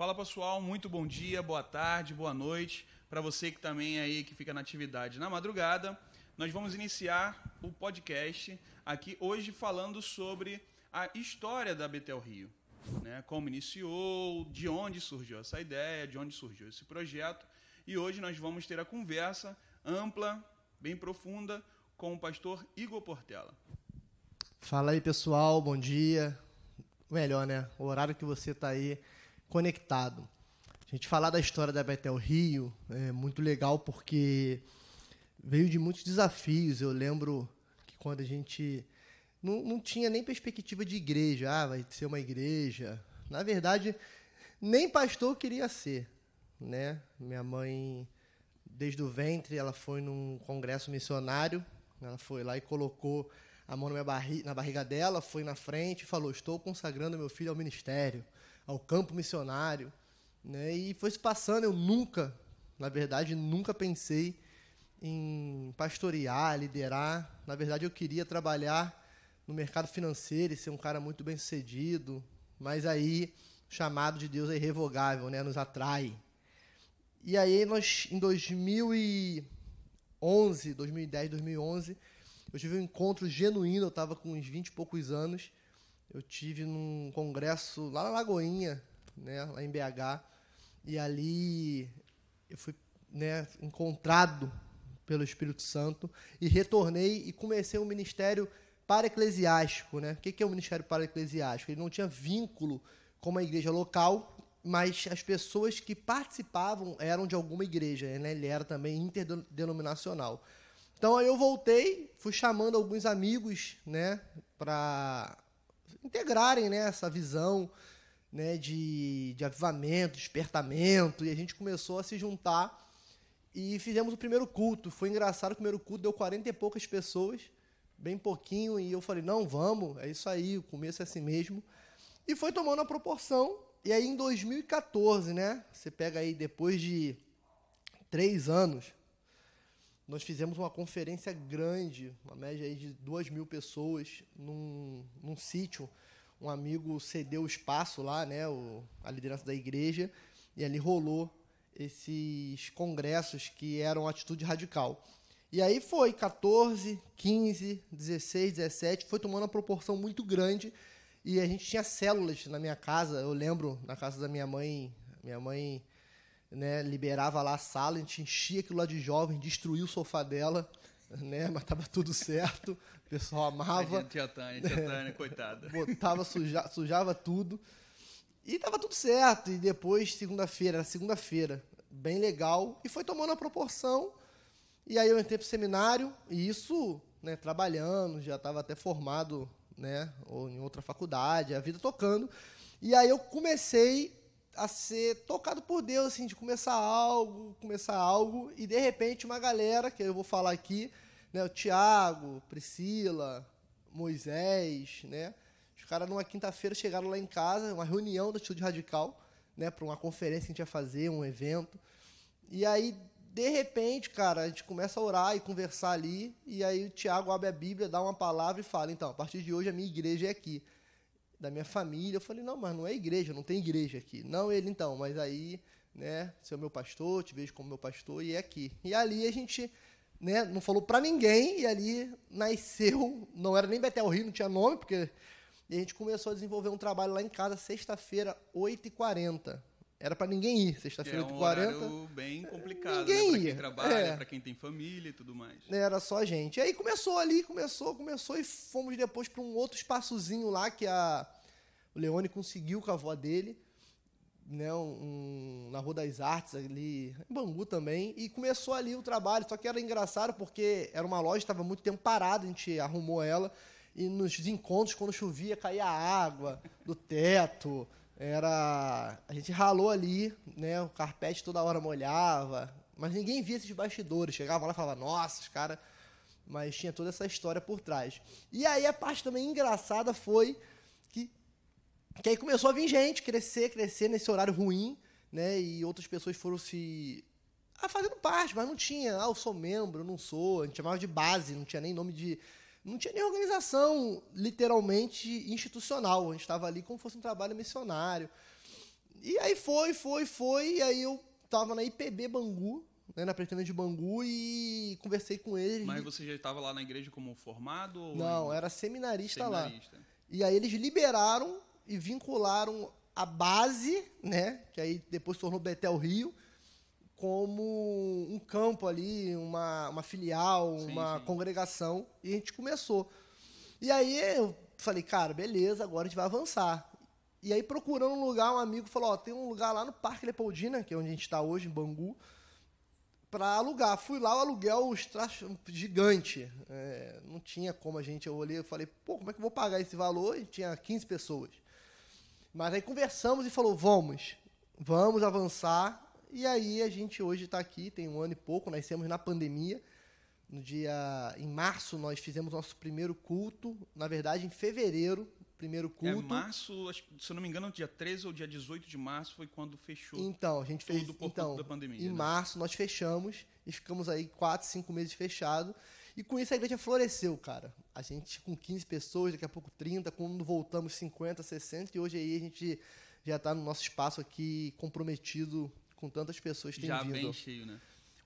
Fala pessoal, muito bom dia, boa tarde, boa noite. Para você que também aí que fica na atividade na madrugada, nós vamos iniciar o podcast aqui hoje falando sobre a história da Betel Rio, né? Como iniciou, de onde surgiu essa ideia, de onde surgiu esse projeto. E hoje nós vamos ter a conversa ampla, bem profunda com o pastor Igor Portela. Fala aí, pessoal, bom dia. Melhor, né? O horário que você está aí conectado. A gente falar da história da Betel Rio é muito legal porque veio de muitos desafios. Eu lembro que quando a gente não, não tinha nem perspectiva de igreja, ah, vai ser uma igreja. Na verdade, nem pastor queria ser, né? Minha mãe, desde o ventre, ela foi num congresso missionário. Ela foi lá e colocou a mão na, na barriga dela, foi na frente e falou: Estou consagrando meu filho ao ministério ao campo missionário. Né? E foi se passando, eu nunca, na verdade, nunca pensei em pastorear, liderar. Na verdade, eu queria trabalhar no mercado financeiro e ser um cara muito bem sucedido. Mas aí, o chamado de Deus é irrevogável, né? nos atrai. E aí, nós, em 2011, 2010, 2011, eu tive um encontro genuíno, eu estava com uns 20 e poucos anos, eu tive num congresso lá na Lagoinha, né, lá em BH, e ali eu fui né, encontrado pelo Espírito Santo e retornei e comecei um ministério para eclesiástico, né? O que é o um ministério para eclesiástico? Ele não tinha vínculo com uma igreja local, mas as pessoas que participavam eram de alguma igreja, né? Ele era também interdenominacional. Então aí eu voltei, fui chamando alguns amigos, né, para integrarem né, essa visão né, de, de avivamento, despertamento, e a gente começou a se juntar e fizemos o primeiro culto. Foi engraçado, o primeiro culto deu 40 e poucas pessoas, bem pouquinho, e eu falei, não, vamos, é isso aí, o começo é assim mesmo. E foi tomando a proporção, e aí em 2014, né, você pega aí depois de três anos, nós fizemos uma conferência grande, uma média aí de duas mil pessoas, num, num sítio. Um amigo cedeu o espaço lá, né, o, a liderança da igreja, e ali rolou esses congressos que eram atitude radical. E aí foi 14, 15, 16, 17, foi tomando uma proporção muito grande. E a gente tinha células na minha casa, eu lembro, na casa da minha mãe, minha mãe né, liberava lá a sala, a gente enchia aquilo lá de jovem, destruía o sofá dela, né, mas tava tudo certo, o pessoal amava. A tia Tânia, tia Tânia, coitada. Botava, suja, sujava tudo. E tava tudo certo. E depois, segunda-feira, segunda-feira, bem legal. E foi tomando a proporção. E aí eu entrei pro seminário, e isso, né, trabalhando, já estava até formado, né, ou em outra faculdade, a vida tocando. E aí eu comecei a ser tocado por Deus, assim, de começar algo, começar algo, e de repente uma galera, que eu vou falar aqui, né, o Tiago, Priscila, Moisés, né, os caras numa quinta-feira chegaram lá em casa, uma reunião da Atitude Radical, né, para uma conferência que a gente ia fazer, um evento, e aí, de repente, cara, a gente começa a orar e conversar ali, e aí o Tiago abre a Bíblia, dá uma palavra e fala, então, a partir de hoje a minha igreja é aqui da minha família. Eu falei, não, mas não é igreja, não tem igreja aqui. Não, ele então, mas aí, né, você é meu pastor, te vejo como meu pastor e é aqui. E ali a gente, né, não falou para ninguém e ali nasceu, não era nem Betel Rio, não tinha nome, porque e a gente começou a desenvolver um trabalho lá em casa sexta-feira, 8h40. Era para ninguém ir, sexta-feira, é um 8h40. bem complicado, ninguém né? Pra quem trabalha, É. pra quem tem família e tudo mais. Era só a gente. E aí começou ali, começou, começou e fomos depois para um outro espaçozinho lá que a o Leone conseguiu com a avó dele, né, um, na Rua das Artes ali, em Bangu também, e começou ali o trabalho. Só que era engraçado porque era uma loja, estava muito tempo parada, a gente arrumou ela e nos encontros quando chovia caía água do teto. Era a gente ralou ali, né, o carpete toda hora molhava, mas ninguém via esses bastidores. Chegava lá e falava: "Nossa, os caras mas tinha toda essa história por trás. E aí a parte também engraçada foi que, que aí começou a vir gente, crescer, crescer nesse horário ruim, né? E outras pessoas foram se ah, fazendo parte, mas não tinha, ah, eu sou membro, eu não sou, a gente chamava de base, não tinha nem nome de não tinha nem organização literalmente institucional, a gente estava ali como se fosse um trabalho missionário. E aí foi, foi, foi. E aí eu tava na IPB Bangu, né, na pretendente de Bangu, e conversei com eles. Mas você já estava lá na igreja como formado? Ou... Não, era seminarista, Seminarista. lá. E aí eles liberaram e vincularam a base, né? Que aí depois tornou Betel Rio, como um campo ali, uma, uma filial, Sim, uma sim. congregação. E a gente começou. E aí eu falei, cara, beleza, agora a gente vai avançar. E aí, procurando um lugar, um amigo falou: Ó, tem um lugar lá no Parque Leopoldina, que é onde a gente está hoje, em Bangu, para alugar. Fui lá, o aluguel gigante. É, não tinha como a gente. Eu olhei e falei: pô, como é que eu vou pagar esse valor? E tinha 15 pessoas. Mas aí conversamos e falou: vamos, vamos avançar. E aí a gente hoje está aqui, tem um ano e pouco, nascemos na pandemia. No dia. Em março, nós fizemos nosso primeiro culto. Na verdade, em fevereiro, primeiro É, culto. março, acho que, se eu não me engano, dia 13 ou dia 18 de março foi quando fechou. Então, a gente fez. Por então, da pandemia, Em né? março nós fechamos e ficamos aí quatro, cinco meses fechados. E com isso a igreja floresceu, cara. A gente com 15 pessoas, daqui a pouco 30, quando voltamos 50, 60, e hoje aí a gente já está no nosso espaço aqui comprometido com tantas pessoas que têm já vindo. bem cheio, né?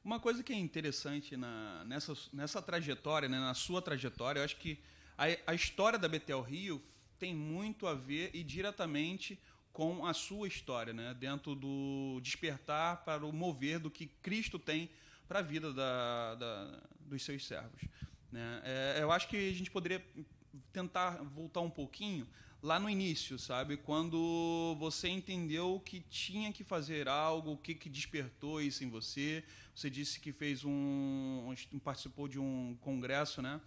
Uma coisa que é interessante na, nessa, nessa trajetória, né, na sua trajetória, eu acho que a, a história da Betel Rio tem muito a ver e diretamente com a sua história, né? Dentro do despertar para o mover do que Cristo tem para a vida da, da- dos seus servos. Né? É, eu acho que a gente poderia tentar voltar um pouquinho lá no início, sabe? Quando você entendeu que tinha que fazer algo, o que, que despertou isso em você. Você disse que fez um, um- participou de um congresso, né?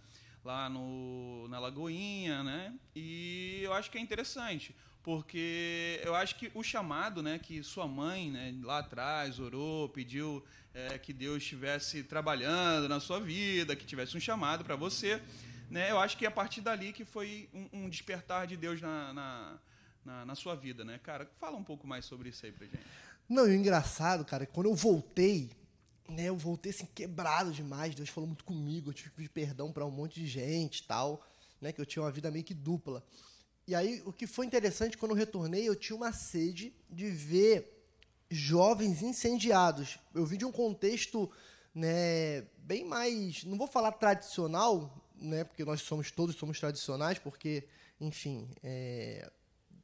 Lá no, na Lagoinha, né? E eu acho que é interessante, porque eu acho que o chamado, né? Que sua mãe, né? Lá atrás orou, pediu é, que Deus estivesse trabalhando na sua vida, que tivesse um chamado para você né, eu acho que é a partir dali que foi um, um despertar de Deus na, na, na, na sua vida, né, cara? Fala um pouco mais sobre isso aí pra gente. Não, e o engraçado, cara, é que quando eu voltei, né, eu voltei assim quebrado demais. Deus falou muito comigo, eu tive que pedir perdão pra um monte de gente e tal, né, que eu tinha uma vida meio que dupla. E aí, o que foi interessante, quando eu retornei, eu tinha uma sede de ver jovens incendiados. Eu vi de um contexto, né, bem mais, não vou falar tradicional, né, porque nós somos todos somos tradicionais, porque, enfim, é,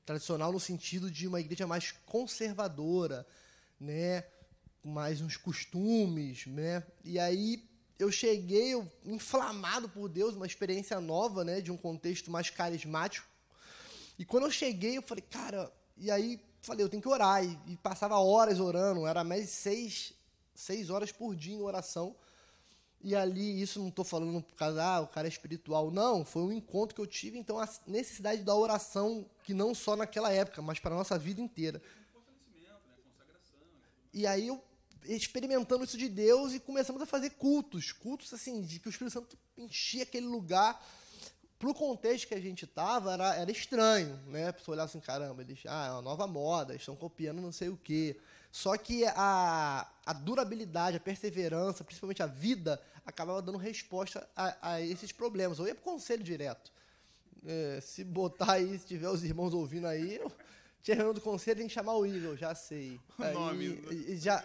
tradicional no sentido de uma igreja mais conservadora, né, mais uns costumes, né? E aí eu cheguei eu, inflamado por Deus, uma experiência nova, né, de um contexto mais carismático. E quando eu cheguei, eu falei, cara, e aí falei, eu tenho que orar. E, e passava horas orando, era mais seis, seis horas por dia em oração. E ali, isso não estou falando por causa, ah, o cara é espiritual. Não, foi um encontro que eu tive, então, a necessidade da oração, que não só naquela época, mas para a nossa vida inteira. E aí eu experimentando isso de Deus e começamos a fazer cultos, cultos assim, de que o Espírito Santo enchia aquele lugar. Pro contexto que a gente tava, era, era estranho, né? A pessoa olhava assim, caramba, eles, ah, é uma nova moda, estão copiando não sei o quê. Só que a, a durabilidade, a perseverança, principalmente a vida, acabava dando resposta a, a esses problemas. Eu ia pro conselho direto. É, se botar aí, se tiver os irmãos ouvindo aí, eu, tinha reunião do conselho, tem que chamar o Igor, já sei. O nome, e- e já,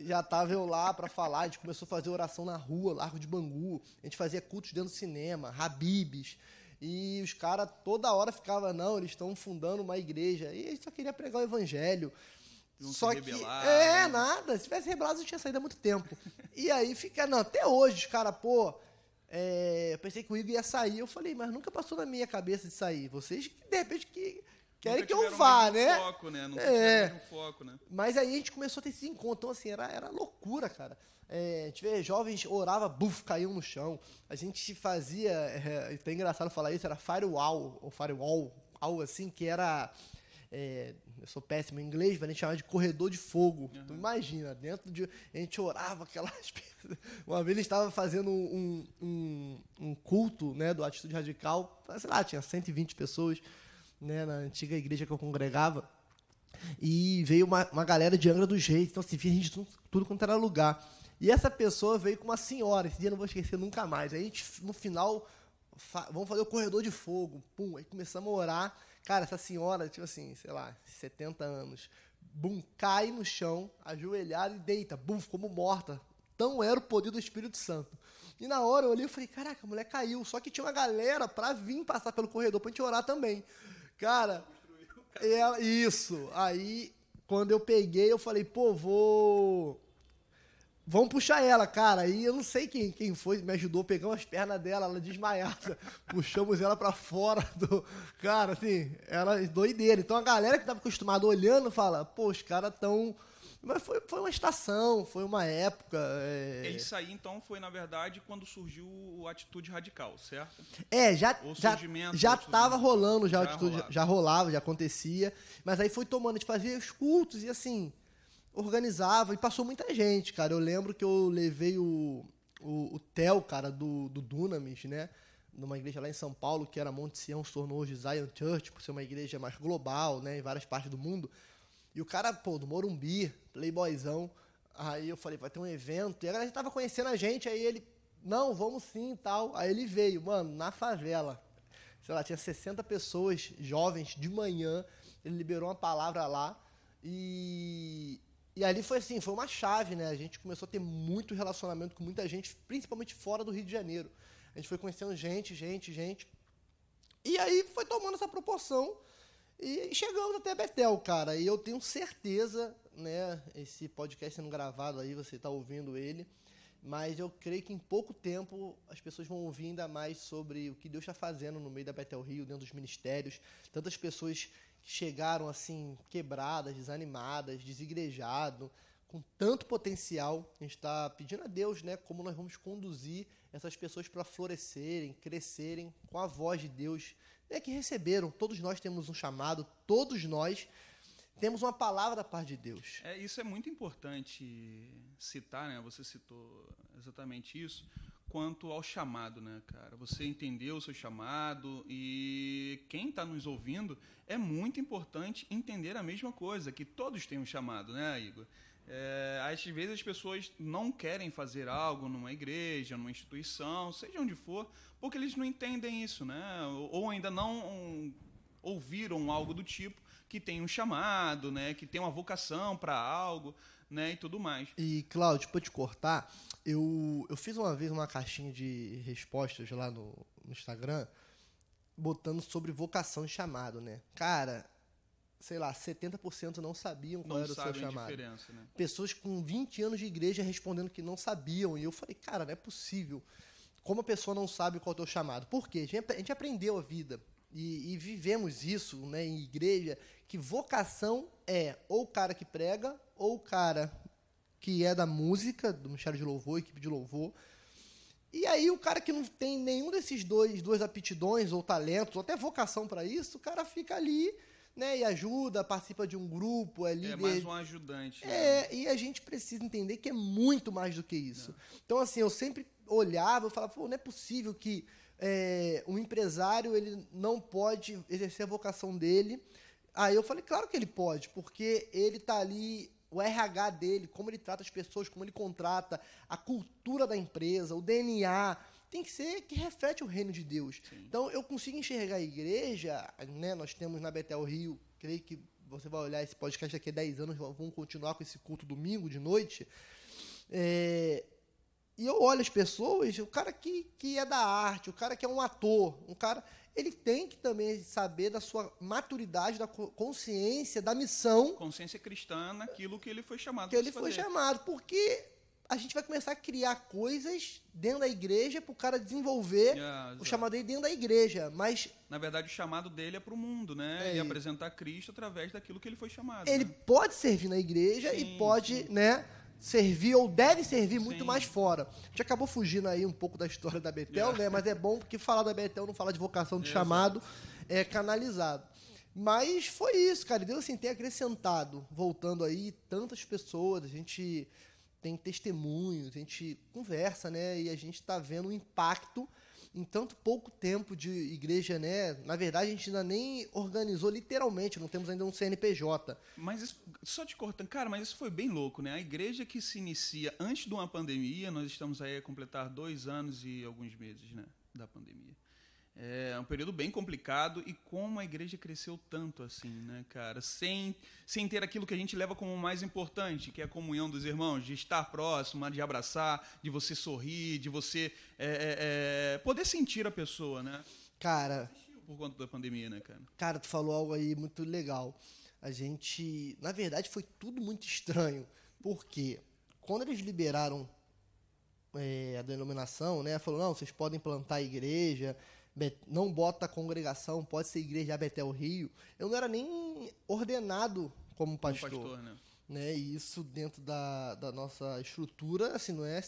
já tava eu lá para falar, a gente começou a fazer oração na rua, Largo de Bangu, a gente fazia cultos dentro do cinema, Habibs, e os caras toda hora ficavam, não, eles estão fundando uma igreja, e a gente só queria pregar o evangelho. Não se só que, rebelar, é, né? nada, se tivesse rebelado eu tinha saído há muito tempo. E aí fica, não, até hoje os caras, pô, é, eu pensei que o Igor ia sair, eu falei, mas nunca passou na minha cabeça de sair, vocês que de repente que querem que eu vá, né? Foco, né? Nunca É. foco, né? Mas aí a gente começou a ter esse encontro. Então, assim, era, era loucura, cara. É, a gente vê jovens orava, buf, caiu no chão. A gente fazia, é, até engraçado falar isso, era firewall, ou firewall, algo assim, que era. é, eu sou péssimo em inglês, mas a gente chamava de corredor de fogo. Tu imagina, dentro de. A gente orava aquelas. Uma vez a gente estava fazendo um, um, um culto né, do Atitude Radical, sei lá, tinha 120 pessoas né, na antiga igreja que eu congregava. E veio uma, uma galera de Angra dos Reis. Então, assim, via gente de tudo, tudo quanto era lugar. E essa pessoa veio com uma senhora. Esse dia eu não vou esquecer nunca mais. Aí, a gente, no final, fa- vamos fazer o corredor de fogo. Pum, aí começamos a orar. Cara, essa senhora, tipo assim, sei lá, 70 anos, bum, cai no chão, ajoelhada e deita, bum, como morta. Tão era o poder do Espírito Santo. E na hora eu olhei e falei, caraca, a mulher caiu. Só que tinha uma galera pra vir passar pelo corredor pra gente orar também. Cara, ela, isso. Aí, quando eu peguei, eu falei, pô, vou. Vamos puxar ela, cara. E eu não sei quem, quem foi, me ajudou, pegamos as pernas dela, ela desmaiada. Puxamos ela pra fora do. Cara, assim, ela doideira. Então a galera que tava acostumada olhando fala, pô, os caras tão mas foi, foi uma estação, foi uma época. É... Isso aí, então, foi, na verdade, quando surgiu a atitude radical, certo? É, já já já estava rolando, já, já, atitude, rolava. já rolava, já acontecia. Mas aí foi tomando, a gente fazia os cultos e assim, organizava e passou muita gente, cara. Eu lembro que eu levei o, o, o Theo, cara, do, do Dunamis, né? Numa igreja lá em São Paulo, que era Monte Sião, se tornou hoje Zion Church, por ser uma igreja mais global, né? Em várias partes do mundo. E o cara, pô, do Morumbi, playboyzão. Aí eu falei, vai ter um evento. E a galera já tava conhecendo a gente, aí ele, não, vamos sim e tal. Aí ele veio, mano, na favela. Sei lá, tinha 60 pessoas jovens de manhã. Ele liberou uma palavra lá. E, e ali foi assim, foi uma chave, né? A gente começou a ter muito relacionamento com muita gente, principalmente fora do Rio de Janeiro. A gente foi conhecendo gente, gente, gente. E aí foi tomando essa proporção e chegamos até Betel, cara. E eu tenho certeza, né? Esse podcast sendo gravado aí, você está ouvindo ele. Mas eu creio que em pouco tempo as pessoas vão ouvir ainda mais sobre o que Deus está fazendo no meio da Betel Rio, dentro dos ministérios. Tantas pessoas que chegaram assim, quebradas, desanimadas, desigrejadas, com tanto potencial. A gente está pedindo a Deus, né? Como nós vamos conduzir essas pessoas para florescerem, crescerem com a voz de Deus é que receberam. Todos nós temos um chamado, todos nós temos uma palavra da parte de Deus. É, isso é muito importante citar, né? Você citou exatamente isso quanto ao chamado, né, cara? Você entendeu o seu chamado e quem está nos ouvindo é muito importante entender a mesma coisa, que todos têm um chamado, né, Igor? É, às vezes as pessoas não querem fazer algo numa igreja, numa instituição, seja onde for, porque eles não entendem isso, né? Ou ainda não ouviram algo do tipo que tem um chamado, né? Que tem uma vocação para algo, né? E tudo mais. E Cláudio, para te cortar, eu, eu fiz uma vez uma caixinha de respostas lá no, no Instagram, botando sobre vocação e chamado, né? Cara, sei lá, 70% não sabiam qual não era o seu chamado. Né? Pessoas com 20 anos de igreja respondendo que não sabiam. E eu falei, cara, não é possível. Como a pessoa não sabe qual é o teu chamado? Por quê? A gente aprendeu a vida e, e vivemos isso né, em igreja, que vocação é ou o cara que prega, ou o cara que é da música, do Ministério de Louvor, equipe de louvor. E aí o cara que não tem nenhum desses dois, duas aptidões ou talentos, ou até vocação para isso, o cara fica ali né, e ajuda, participa de um grupo, é líder. É mais um ajudante. É, né? e a gente precisa entender que é muito mais do que isso. É. Então, assim, eu sempre olhava e falava, pô, não é possível que é, um empresário ele não pode exercer a vocação dele. Aí eu falei, claro que ele pode, porque ele está ali, o RH dele, como ele trata as pessoas, como ele contrata, a cultura da empresa, o DNA, tem que ser que reflete o reino de Deus. Sim. Então eu consigo enxergar a igreja, né? Nós temos na Betel Rio, creio que você vai olhar esse podcast daqui a 10 anos, vamos continuar com esse culto domingo de noite. É, e eu olho as pessoas, o cara que, que é da arte, o cara que é um ator, um cara, ele tem que também saber da sua maturidade, da consciência, da missão. Consciência cristã naquilo que ele foi chamado. Que ele foi chamado, porque a gente vai começar a criar coisas dentro da igreja para o cara desenvolver yeah, o chamado dele dentro da igreja. Mas. Na verdade, o chamado dele é para o mundo, né? É, e apresentar Cristo através daquilo que ele foi chamado. Ele né? pode servir na igreja sim, e pode, sim. né? Servir ou deve servir sim. muito mais fora. A gente acabou fugindo aí um pouco da história da Betel, yeah. né? Mas é bom porque falar da Betel não fala de vocação de chamado, é canalizado. Mas foi isso, cara. Deus assim, tem acrescentado, voltando aí, tantas pessoas, a gente tem testemunhos, a gente conversa, né? E a gente está vendo o impacto em tanto pouco tempo de igreja, né? Na verdade, a gente ainda nem organizou literalmente, não temos ainda um CNPJ. Mas isso, só te cortando, cara, mas isso foi bem louco, né? A igreja que se inicia antes de uma pandemia, nós estamos aí a completar dois anos e alguns meses, né? Da pandemia. É um período bem complicado e como a igreja cresceu tanto assim, né, cara? Sem, sem ter aquilo que a gente leva como mais importante, que é a comunhão dos irmãos, de estar próximo, de abraçar, de você sorrir, de você é, é, é poder sentir a pessoa, né? Cara. Por conta da pandemia, né, cara? Cara, tu falou algo aí muito legal. A gente. Na verdade, foi tudo muito estranho. Porque quando eles liberaram é, a denominação, né? Falou, não, vocês podem plantar a igreja, não bota a congregação, pode ser igreja Betel Rio. Eu não era nem ordenado como pastor. Como pastor né? né? E isso dentro da, da nossa estrutura, assim, não é,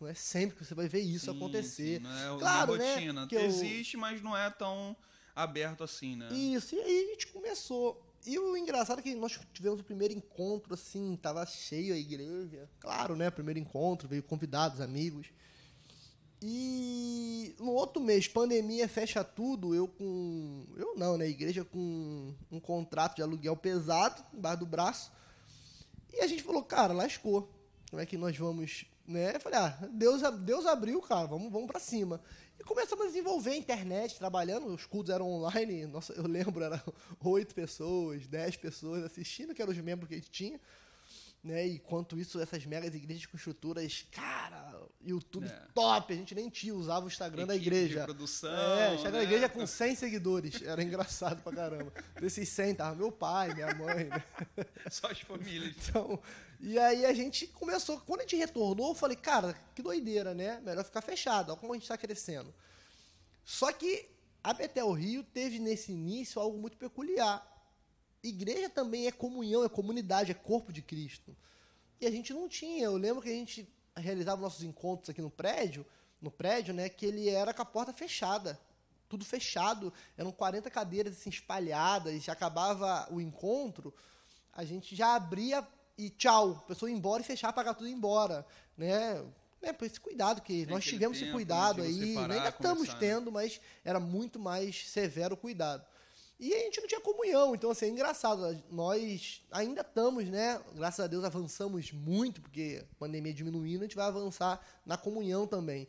não é sempre que você vai ver isso sim, acontecer. Sim, não é claro, né, rotina. Que Existe, eu... mas não é tão aberto assim, né? Isso, e aí a gente começou. E o engraçado é que nós tivemos o primeiro encontro, assim, tava cheio a igreja. Claro, né? Primeiro encontro, veio convidados, amigos. E no outro mês, pandemia fecha tudo, eu com. Eu não, né? Igreja com um contrato de aluguel pesado embaixo do braço. E a gente falou, cara, lascou. Como é que nós vamos. Né? Eu falei, ah, Deus, Deus abriu, cara, vamos, vamos para cima. E começamos a desenvolver a internet, trabalhando, os cultos eram online, nossa, eu lembro, eram oito pessoas, dez pessoas assistindo, que eram os membros que a gente tinha. Né? E quanto isso, essas megas igrejas com estruturas, cara, YouTube é. top, a gente nem tinha, usava o Instagram Equipe da igreja. De produção, é, Instagram né? da igreja com 100 seguidores, era engraçado pra caramba. Desses 100 tava meu pai, minha mãe, né? Só as famílias. Então, e aí a gente começou, quando a gente retornou, eu falei, cara, que doideira, né? Melhor ficar fechado, olha como a gente está crescendo. Só que a Betel Rio teve nesse início algo muito peculiar. Igreja também é comunhão, é comunidade, é corpo de Cristo. E a gente não tinha. Eu lembro que a gente realizava nossos encontros aqui no prédio, no prédio, né, que ele era com a porta fechada. Tudo fechado, eram 40 cadeiras assim, espalhadas, acabava o encontro, a gente já abria e tchau, a pessoa ia embora e fechar, pagar tudo embora, né? É, por esse cuidado que Tem nós tivemos esse cuidado aí, parar, ainda estamos né? tendo, mas era muito mais severo o cuidado. E a gente não tinha comunhão, então assim, é engraçado, nós ainda estamos, né, graças a Deus avançamos muito, porque a pandemia diminuindo, a gente vai avançar na comunhão também.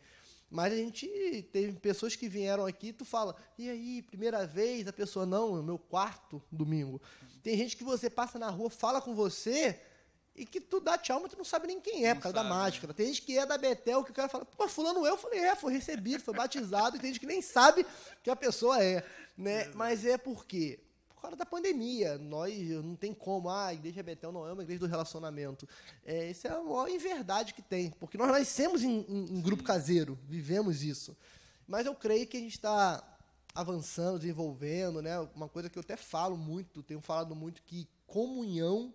Mas a gente teve pessoas que vieram aqui, tu fala, e aí, primeira vez, a pessoa, não, é o meu quarto domingo. Tem gente que você passa na rua, fala com você, e que tu dá tchau, mas tu não sabe nem quem é, não por causa sabe, da máscara. Né? Tem gente que é da Betel, que o cara fala, pô, fulano eu, eu falei, é, foi recebido, foi batizado, e tem gente que nem sabe que a pessoa é, né? Mas é por quê? Por causa da pandemia. Nós, não tem como, ah, a igreja Betel não é uma igreja do relacionamento. É, isso é a maior inverdade que tem, porque nós nascemos em, em, em grupo caseiro, vivemos isso. Mas eu creio que a gente está avançando, desenvolvendo, né? Uma coisa que eu até falo muito, tenho falado muito, que comunhão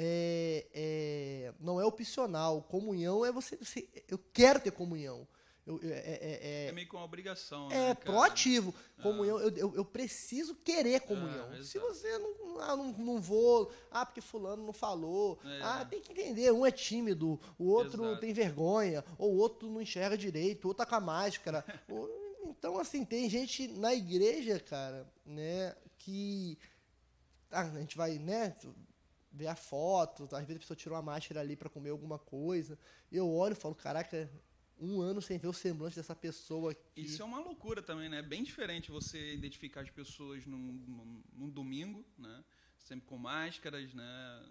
é, é, não é opcional. Comunhão é você, você Eu quero ter comunhão. Eu, é, é, é, é, meio que uma obrigação. É né, proativo. Ah. Comunhão, eu, eu, eu, preciso querer comunhão. Ah, Se você não, ah, não, não vou, ah, porque fulano não falou. É. Ah, tem que entender. Um é tímido, o outro exato. tem vergonha, ou o outro não enxerga direito, o outro tá com a máscara. então, assim, tem gente na igreja, cara, né, que. Ah, a gente vai, né? Ver a foto, às vezes a pessoa tirou a máscara ali para comer alguma coisa. Eu olho e falo, caraca, um ano sem ver o semblante dessa pessoa aqui. Isso é uma loucura também, né? É bem diferente você identificar as pessoas num, num, num, domingo, né? Sempre com máscaras, né?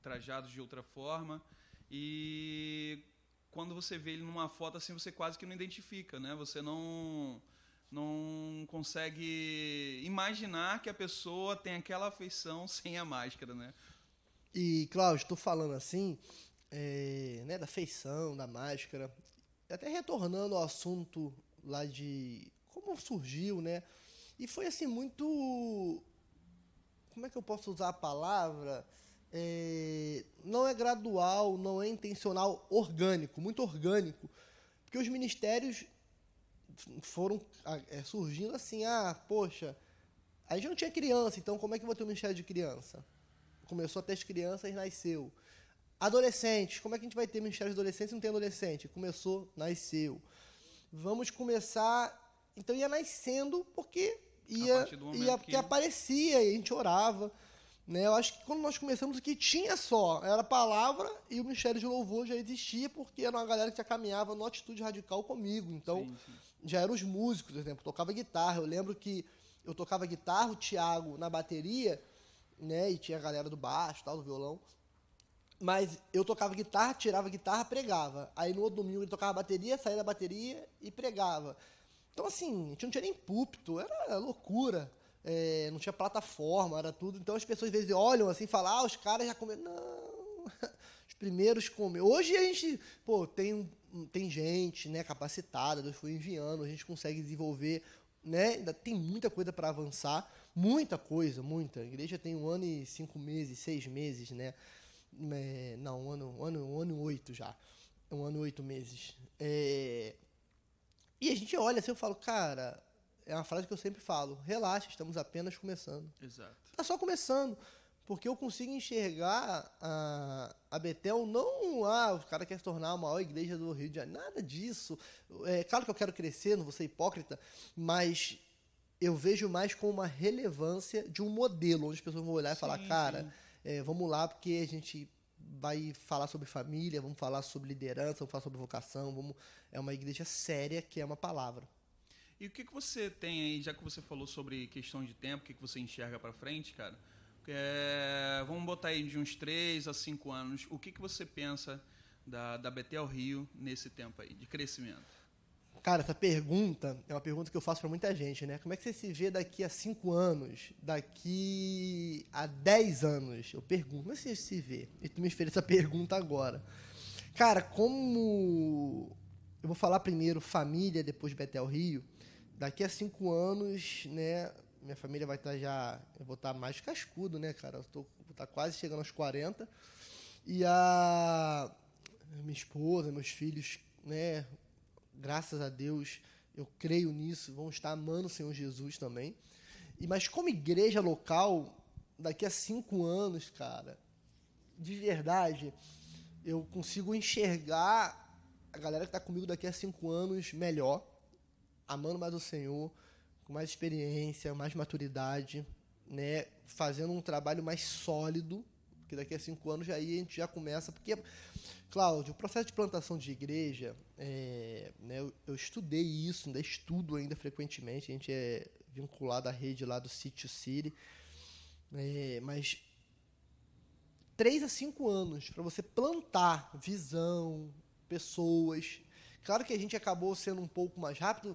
Trajados de outra forma. E quando você vê ele numa foto assim, você quase que não identifica, né? Você não não consegue imaginar que a pessoa tem aquela afeição sem a máscara, né? E, Cláudio, estou falando assim, é, né, da feição, da máscara, até retornando ao assunto lá de como surgiu, né? E foi assim muito. Como é que eu posso usar a palavra? É, não é gradual, não é intencional, orgânico, muito orgânico. Porque os ministérios foram é, surgindo assim, ah, poxa, a gente não tinha criança, então como é que eu vou ter um ministério de criança? Começou a ter as crianças, nasceu. Adolescentes, como é que a gente vai ter Ministério de Adolescentes se não tem adolescente? Começou, nasceu. Vamos começar. Então ia nascendo porque ia, ia porque que... aparecia e a gente orava. Né? Eu acho que quando nós começamos o que tinha só era palavra e o Ministério de Louvor já existia porque era uma galera que já caminhava no atitude radical comigo. Então, sim, sim. já eram os músicos, por exemplo, tocava guitarra. Eu lembro que eu tocava guitarra, o Thiago na bateria, né? E tinha a galera do baixo, tal, do violão. Mas eu tocava guitarra, tirava guitarra, pregava. Aí no outro domingo ele tocava bateria, saía da bateria e pregava. Então, assim, a gente não tinha nem púlpito, era loucura. É, não tinha plataforma, era tudo. Então as pessoas às vezes olham assim e falam, ah, os caras já comeram. Não, os primeiros comeram. Hoje a gente, pô, tem, tem gente né, capacitada, Deus foi enviando, a gente consegue desenvolver, né? Ainda tem muita coisa para avançar, muita coisa, muita. A igreja tem um ano e cinco meses, seis meses, né? É, não, um ano, um ano, um ano e oito já. Um ano e oito meses. É, e a gente olha assim, eu falo, cara, é uma frase que eu sempre falo: relaxa, estamos apenas começando. Exato. Está só começando. Porque eu consigo enxergar a, a Betel não, ah, o cara quer se tornar a maior igreja do Rio de Janeiro. Nada disso. É claro que eu quero crescer, não vou ser hipócrita, mas eu vejo mais com uma relevância de um modelo, onde as pessoas vão olhar sim, e falar, cara, é, vamos lá, porque a gente vai falar sobre família, vamos falar sobre liderança, vamos falar sobre vocação, vamos... é uma igreja séria que é uma palavra. E o que, que você tem aí, já que você falou sobre questão de tempo, o que, que você enxerga para frente, cara? É, vamos botar aí de uns 3 a 5 anos. O que, que você pensa da, da Betel Rio nesse tempo aí, de crescimento? Cara, essa pergunta é uma pergunta que eu faço para muita gente, né? Como é que você se vê daqui a 5 anos, daqui a 10 anos? Eu pergunto, como é que você se vê? E tu me fez essa pergunta agora. Cara, como eu vou falar primeiro família, depois Betel Rio, daqui a cinco anos, né, minha família vai estar tá já, eu vou estar tá mais cascudo, né, cara? Eu tô, vou estar tá quase chegando aos 40. E a minha esposa, meus filhos, né, graças a Deus, eu creio nisso, vão estar amando o Senhor Jesus também. E mas como igreja local, daqui a cinco anos, cara, de verdade, eu consigo enxergar a galera que está comigo daqui a cinco anos melhor amando mais o Senhor, com mais experiência, mais maturidade, né? Fazendo um trabalho mais sólido, porque daqui a cinco anos aí a gente já começa, porque Cláudio, o processo de plantação de igreja, é, né, eu, eu, estudei isso, ainda estudo ainda frequentemente, a gente é vinculado à rede lá do Sítio City, é, mas três a cinco anos para você plantar visão, pessoas. Claro que a gente acabou sendo um pouco mais rápido,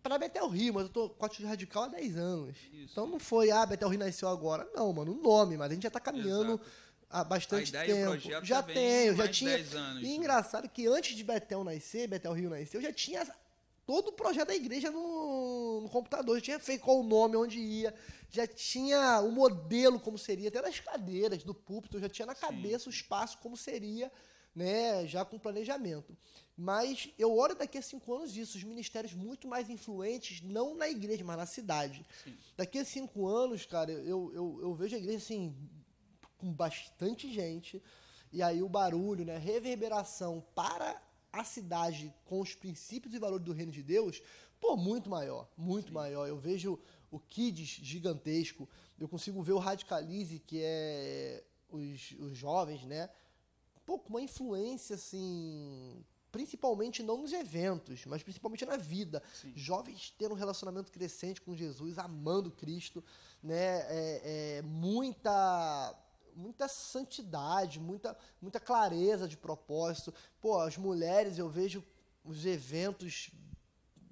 para Betel Rio, mas eu tô com atitude radical há 10 anos. Isso. Então não foi, ah, Betel Rio nasceu agora. Não, mano, o nome, mas a gente já tá caminhando Exato. Há bastante tempo. já, tenho, já tinha. Anos, e engraçado que antes de Betel nascer, Betel Rio nascer, eu já tinha todo o projeto da igreja no, no computador, já tinha feito qual o nome, onde ia, já tinha o modelo como seria, até das cadeiras, do púlpito, já tinha na cabeça Sim. o espaço como seria, né, já com planejamento. Mas eu olho daqui a cinco anos isso, os ministérios muito mais influentes, não na igreja, mas na cidade. Sim. Daqui a cinco anos, cara, eu, eu, eu vejo a igreja assim, com bastante gente, e aí o barulho, né, reverberação para a cidade com os princípios e valores do reino de Deus, pô, muito maior, muito Sim. maior. Eu vejo o Kids gigantesco, eu consigo ver o Radicalize, que é os, os jovens, né, pô, com uma influência, assim, principalmente não nos eventos, mas principalmente na vida. Sim. Jovens tendo um relacionamento crescente com Jesus, amando Cristo, né? É, é, muita muita santidade, muita muita clareza de propósito. Pô, as mulheres eu vejo os eventos,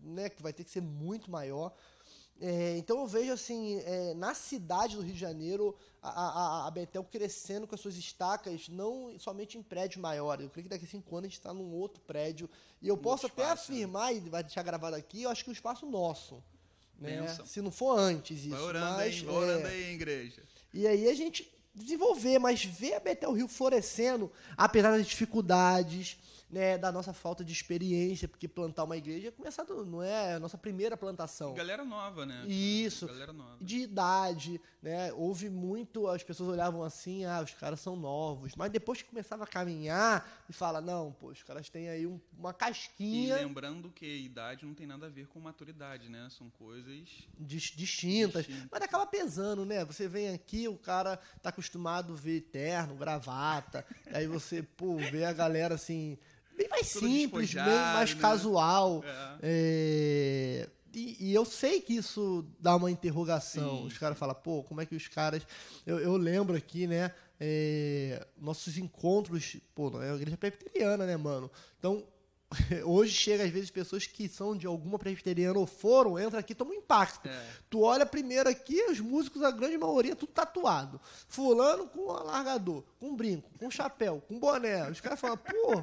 né? Que vai ter que ser muito maior. É, então eu vejo assim, é, na cidade do Rio de Janeiro, a, a, a, Betel crescendo com as suas estacas, não somente em prédios maiores. Eu creio que daqui a cinco anos a gente está num outro prédio. E eu um posso até espaço, né? afirmar, né? e vai deixar gravado aqui, eu acho que o espaço nosso. Né? Se não for antes isso. Vai orando, mas, aí, orando é, aí, igreja. E aí a gente desenvolver, mas ver a Betel Rio florescendo, apesar das dificuldades, né, da nossa falta de experiência, porque plantar uma igreja é começar do, não é a nossa primeira plantação. Galera nova, né? Isso. Galera nova. De idade, né? Houve muito, as pessoas olhavam assim, ah, os caras são novos. Mas depois que começava a caminhar, e fala, não, pô, os caras têm aí um, uma E casquinha lembrando que idade não tem nada a ver com maturidade, né? São coisas. dis- distintas. Distintas. Mas acaba pesando, né? Você vem aqui, o cara tá acostumado a ver terno, gravata, aí você, pô, vê a galera assim, bem mais Tudo simples, bem mais né? casual. É. É, E, e eu sei que isso dá uma interrogação. Sim, os caras falam, pô, como é que os caras. Eu, eu lembro aqui, né? é, nossos encontros. Pô, não é uma igreja presbiteriana, né, mano? Então, hoje chega às vezes pessoas que são de alguma presbiteriana ou foram, entra aqui, toma um impacto. É. Tu olha primeiro aqui, os músicos, a grande maioria, tudo tatuado. Fulano com alargador, com brinco, com chapéu, com boné. Os caras falam, pô.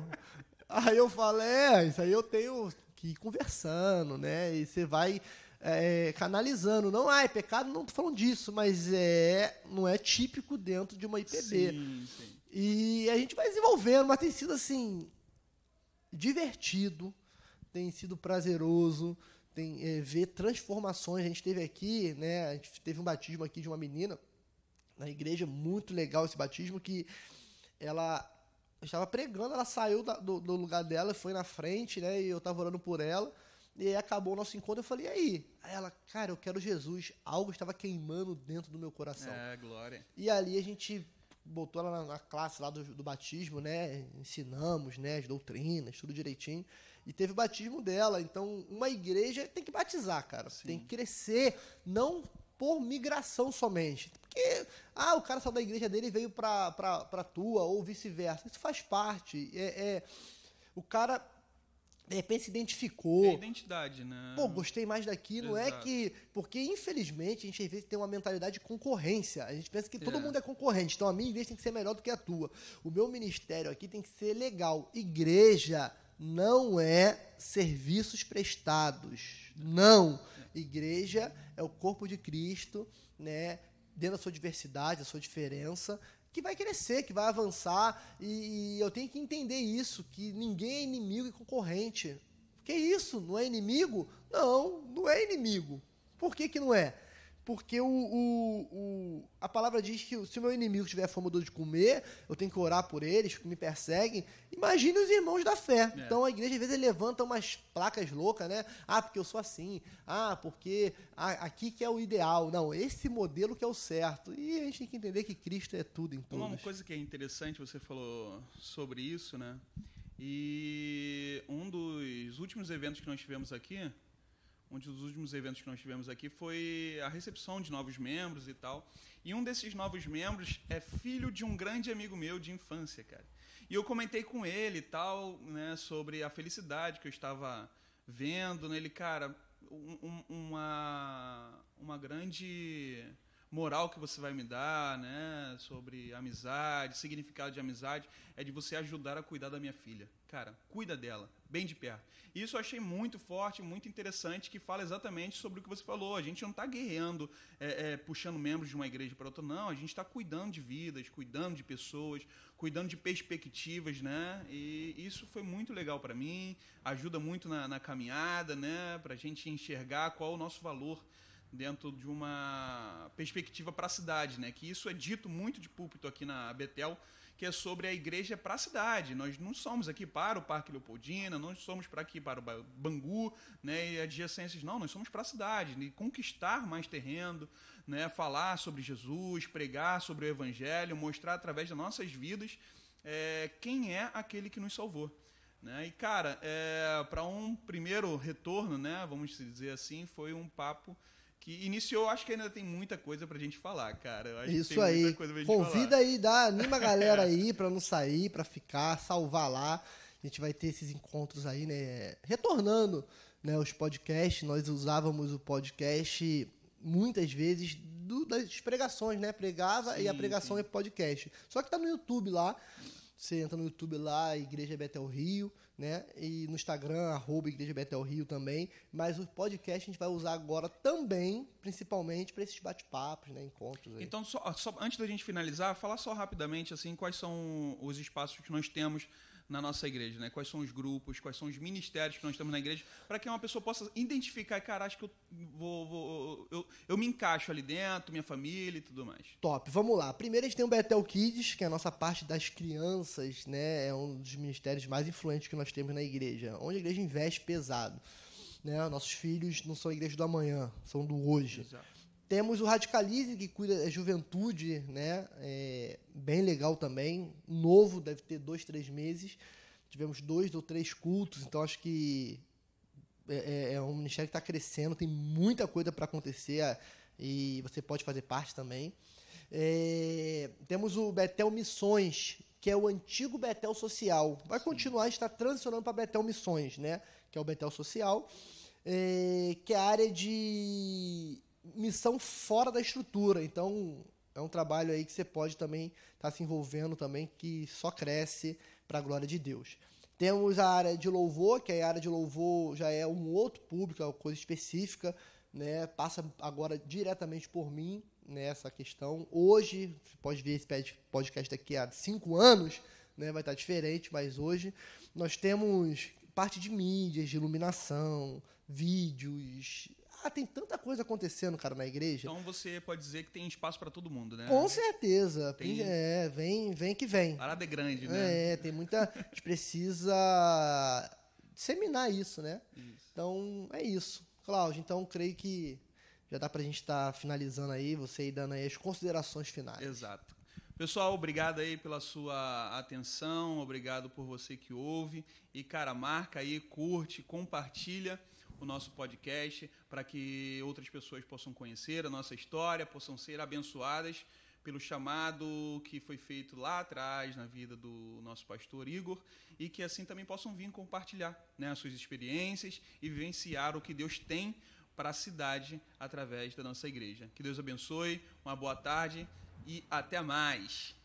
Aí eu falo, é, isso aí eu tenho que ir conversando, né? E você vai é, canalizando. Não, ah, é pecado, não tô falando disso, mas é, não é típico dentro de uma IPB. Sim, sim. E a gente vai desenvolvendo, mas tem sido assim divertido, tem sido prazeroso, tem é, ver transformações. A gente teve aqui, né? A gente teve um batismo aqui de uma menina na igreja, muito legal esse batismo que ela estava pregando, ela saiu da- do, do lugar dela, foi na frente, né? E eu estava orando por ela. E aí acabou o nosso encontro, eu falei, e aí? Aí ela, cara, eu quero Jesus. Algo estava queimando dentro do meu coração. É, glória. E ali a gente botou ela na, na classe lá do, do batismo, né? Ensinamos, né? As doutrinas, tudo direitinho. E teve o batismo dela. Então, uma igreja tem que batizar, cara. Sim. Tem que crescer, não por migração somente. Porque, ah, o cara saiu da igreja dele e veio pra, pra, pra tua, ou vice-versa. Isso faz parte. É, é- o cara, de repente, se É identificou. identidade, né? Pô, gostei mais daqui. Não é Exato. que. Porque, infelizmente, a gente às vezes tem uma mentalidade de concorrência. A gente pensa que todo É. mundo é concorrente. Então a minha igreja tem que ser melhor do que a tua. O meu ministério aqui tem que ser legal. Igreja não é serviços prestados. Não. Igreja é o corpo de Cristo, né? Dentro da sua diversidade, da sua diferença, que vai crescer, que vai avançar. E, e eu tenho que entender isso, que ninguém é inimigo e concorrente. Que isso? Não é inimigo? Não, não é inimigo. Por que, que não é? Porque o, o, o- a palavra diz que se o meu inimigo tiver fome ou de comer, eu tenho que orar por eles, que me perseguem. Imagine os irmãos da fé. É. Então a igreja às vezes levanta umas placas loucas, né? Ah, porque eu sou assim. Ah, porque aqui que é o ideal. Não, esse modelo que é o certo. E a gente tem que entender que Cristo é tudo em Uma todos. coisa que é interessante, você falou sobre isso, né? E um dos últimos eventos que nós tivemos aqui, um dos últimos eventos que nós tivemos aqui foi a recepção de novos membros e tal. E um desses novos membros é filho de um grande amigo meu de infância, cara. E eu comentei com ele e tal, né, sobre a felicidade que eu estava vendo nele, cara, um- um- uma, uma grande moral que você vai me dar, né, sobre amizade, significado de amizade, é de você ajudar a cuidar da minha filha. Cara, cuida dela, bem de perto. Isso eu achei muito forte, muito interessante, que fala exatamente sobre o que você falou. A gente não está guerreando, é, é, puxando membros de uma igreja para outra, não. A gente está cuidando de vidas, cuidando de pessoas, cuidando de perspectivas, né? E isso foi muito legal para mim, ajuda muito na, na caminhada, né? Para a gente enxergar qual o nosso valor dentro de uma perspectiva para a cidade, né? Que isso é dito muito de púlpito aqui na Betel, que é sobre a igreja para a cidade. Nós não somos aqui para o Parque Leopoldina, não somos para aqui para o Ba- Bangu, né? E adjacências, não, nós somos para a cidade, e conquistar mais terreno, né? Falar sobre Jesus, pregar sobre o Evangelho, mostrar através das nossas vidas é, quem é aquele que nos salvou. Né? E, cara, para um primeiro retorno, né, vamos dizer assim, foi um papo que iniciou, acho que ainda tem muita coisa pra gente falar, cara. Isso aí. Convida falar. aí, dá, anima a galera aí pra não sair, pra ficar, salvar lá. A gente vai ter esses encontros aí, né? Retornando, né, os podcasts. Nós usávamos o podcast muitas vezes do- das pregações, né? Pregava e a Sim, pregação sim. é podcast. Só que tá no YouTube lá. Você entra no YouTube lá, Igreja Betel Rio, né? E no Instagram, arroba Igreja Betel Rio também. Mas o podcast a gente vai usar agora também, principalmente, para esses bate-papos, né? Encontros aí. Então, só, só- antes da gente finalizar, falar só rapidamente assim quais são os espaços que nós temos na nossa igreja, né? Quais são os grupos, quais são os ministérios que nós temos na igreja, para que uma pessoa possa identificar, cara, acho que eu vou, vou eu, eu, me encaixo ali dentro, minha família e tudo mais. Top, vamos lá. Primeiro a gente tem o Betel Kids, que é a nossa parte das crianças, né? É um dos ministérios mais influentes que nós temos na igreja, onde a igreja investe pesado. Né? Nossos filhos não são a igreja do amanhã, são do hoje. Exato. Temos o Radicalize, que cuida da juventude, né? É bem legal também. Novo, deve ter dois, três meses. Tivemos dois ou três cultos, então acho que é, é, é um ministério que está crescendo, tem muita coisa para acontecer e você pode fazer parte também. É, temos o Betel Missões, que é o antigo Betel Social. Vai continuar, está transicionando para Betel Missões, né? Que é o Betel Social, é, que é a área de missão fora da estrutura. Então, é um trabalho aí que você pode também estar tá se envolvendo também, que só cresce para a glória de Deus. Temos a área de louvor, que a área de louvor já é um outro público, é uma coisa específica, né? Passa agora diretamente por mim nessa questão. Hoje, você pode ver esse podcast daqui a cinco anos, né? Vai estar diferente, mas hoje nós temos parte de mídias, de iluminação, vídeos, ah, tem tanta coisa acontecendo, cara, na igreja. Então você pode dizer que tem espaço para todo mundo, né? Com certeza. Tem... É, vem, vem que vem. Parada é grande, né? É, tem muita. A gente precisa disseminar isso, né? Isso. Então, é isso. Cláudio, então creio que já dá pra gente estar tá finalizando aí, você aí dando aí as considerações finais. Exato. Pessoal, obrigado aí pela sua atenção, obrigado por você que ouve. E, cara, marca aí, curte, compartilha o nosso podcast para que outras pessoas possam conhecer a nossa história, possam ser abençoadas pelo chamado que foi feito lá atrás na vida do nosso pastor Igor e que assim também possam vir compartilhar né, as suas experiências e vivenciar o que Deus tem para a cidade através da nossa igreja. Que Deus abençoe, uma boa tarde e até mais.